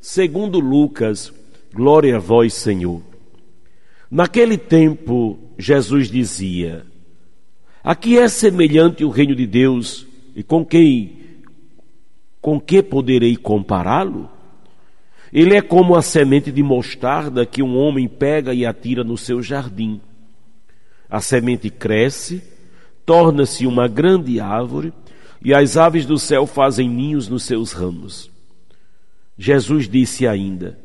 segundo Lucas. Glória a vós, Senhor. Naquele tempo, Jesus dizia: A que é semelhante o reino de Deus e com quem com que poderei compará-lo? Ele é como a semente de mostarda que um homem pega e atira no seu jardim a semente cresce, torna-se uma grande árvore, e as aves do céu fazem ninhos nos seus ramos. Jesus disse ainda: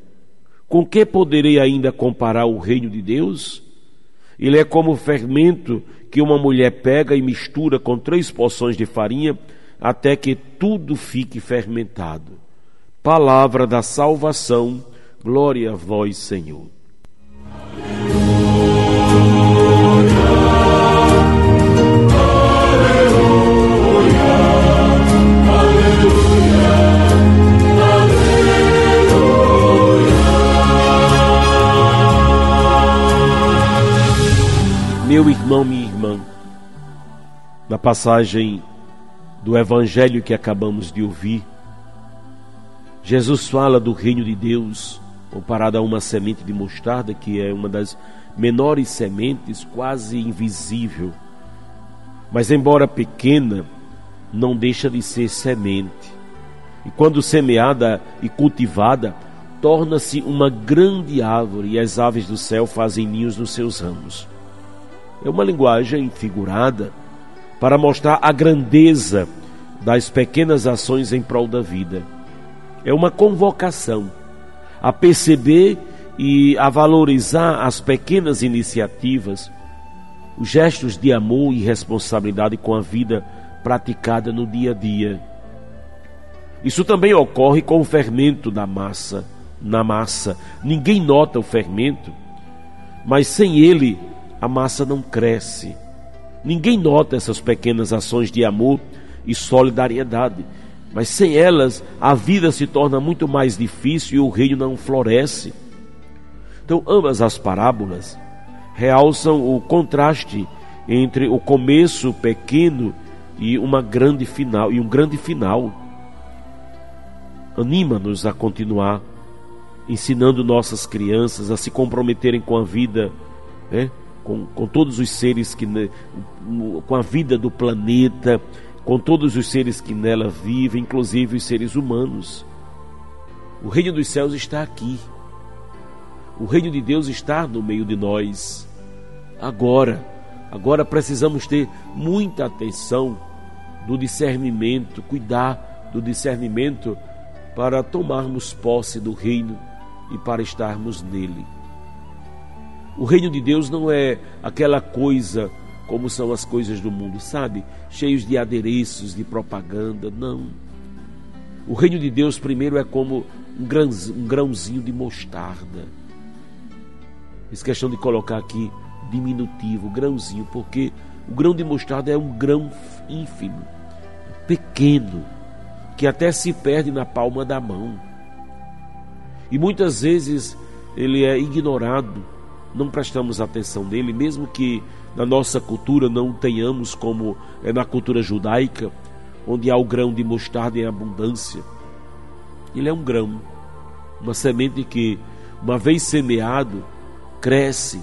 Com que poderei ainda comparar o reino de Deus? Ele é como o fermento que uma mulher pega e mistura com três porções de farinha até que tudo fique fermentado. Palavra da salvação, glória a vós, Senhor. Irmão, minha irmã, na passagem do evangelho que acabamos de ouvir, Jesus fala do reino de Deus comparado a uma semente de mostarda, que é uma das menores sementes, quase invisível. Mas, embora pequena, não deixa de ser semente. E quando semeada e cultivada, torna-se uma grande árvore e as aves do céu fazem ninhos nos seus ramos é uma linguagem figurada para mostrar a grandeza das pequenas ações em prol da vida. É uma convocação a perceber e a valorizar as pequenas iniciativas, os gestos de amor e responsabilidade com a vida praticada no dia a dia. Isso também ocorre com o fermento da massa, na massa. Ninguém nota o fermento, mas sem ele a massa não cresce. Ninguém nota essas pequenas ações de amor e solidariedade, mas sem elas a vida se torna muito mais difícil e o reino não floresce. Então, ambas as parábolas realçam o contraste entre o começo pequeno e uma grande final e um grande final. Anima-nos a continuar ensinando nossas crianças a se comprometerem com a vida, né? Com, com todos os seres que com a vida do planeta, com todos os seres que nela vivem, inclusive os seres humanos. O reino dos céus está aqui. O reino de Deus está no meio de nós. Agora, agora precisamos ter muita atenção do discernimento, cuidar do discernimento para tomarmos posse do reino e para estarmos nele. O reino de Deus não é aquela coisa como são as coisas do mundo, sabe? Cheios de adereços, de propaganda. Não. O reino de Deus, primeiro, é como um, grãozinho, de mostarda. Fiz questão de colocar aqui diminutivo, grãozinho, porque o grão de mostarda é um grão ínfimo, pequeno, que até se perde na palma da mão. E muitas vezes ele é ignorado não prestamos atenção nele, mesmo que na nossa cultura não tenhamos como é na cultura judaica, onde há o grão de mostarda em abundância. Ele é um grão, uma semente que, uma vez semeado, cresce,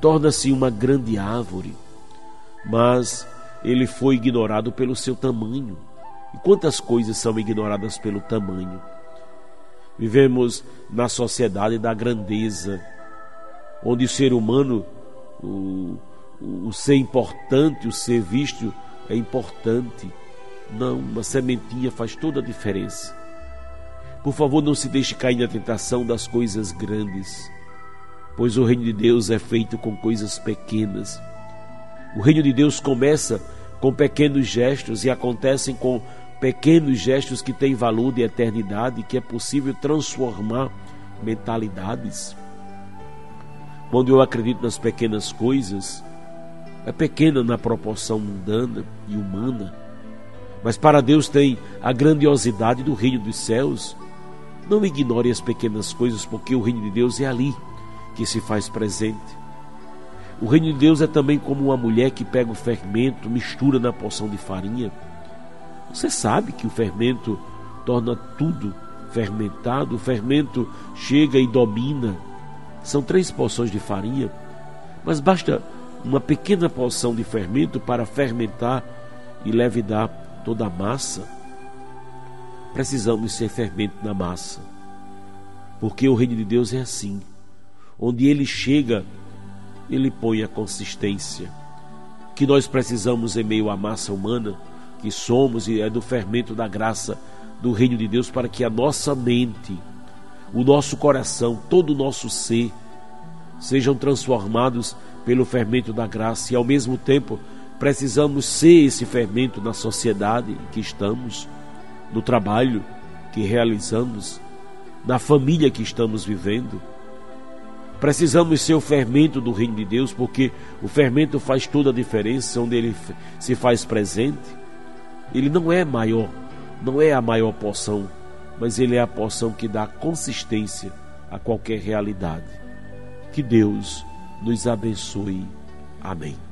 torna-se uma grande árvore, mas ele foi ignorado pelo seu tamanho. E quantas coisas são ignoradas pelo tamanho? Vivemos na sociedade da grandeza, onde o ser humano, o, o ser importante, o ser visto é importante. Não, uma sementinha faz toda a diferença. Por favor, não se deixe cair na tentação das coisas grandes, pois o reino de Deus é feito com coisas pequenas. O reino de Deus começa com pequenos gestos e acontecem com pequenos gestos que têm valor de eternidade, que é possível transformar mentalidades. Quando eu acredito nas pequenas coisas, é pequena na proporção mundana e humana, mas para Deus tem a grandiosidade do reino dos céus. Não ignore as pequenas coisas, porque o reino de Deus é ali que se faz presente. O reino de Deus é também como uma mulher que pega o fermento, mistura na porção de farinha. Você sabe que o fermento torna tudo fermentado, o fermento chega e domina. São três porções de farinha, mas basta uma pequena porção de fermento para fermentar e levedar toda a massa. Precisamos ser fermento na massa, porque o reino de Deus é assim. Onde ele chega, ele põe a consistência que nós precisamos em meio à massa humana que somos e é do fermento da graça do reino de Deus para que a nossa mente, o nosso coração, todo o nosso ser sejam transformados pelo fermento da graça e ao mesmo tempo precisamos ser esse fermento na sociedade em que estamos, no trabalho que realizamos, na família que estamos vivendo. Precisamos ser o fermento do reino de Deus, porque o fermento faz toda a diferença onde ele se faz presente. Ele não é maior, não é a maior porção, mas ele é a porção que dá consistência a qualquer realidade. Que Deus nos abençoe. Amém.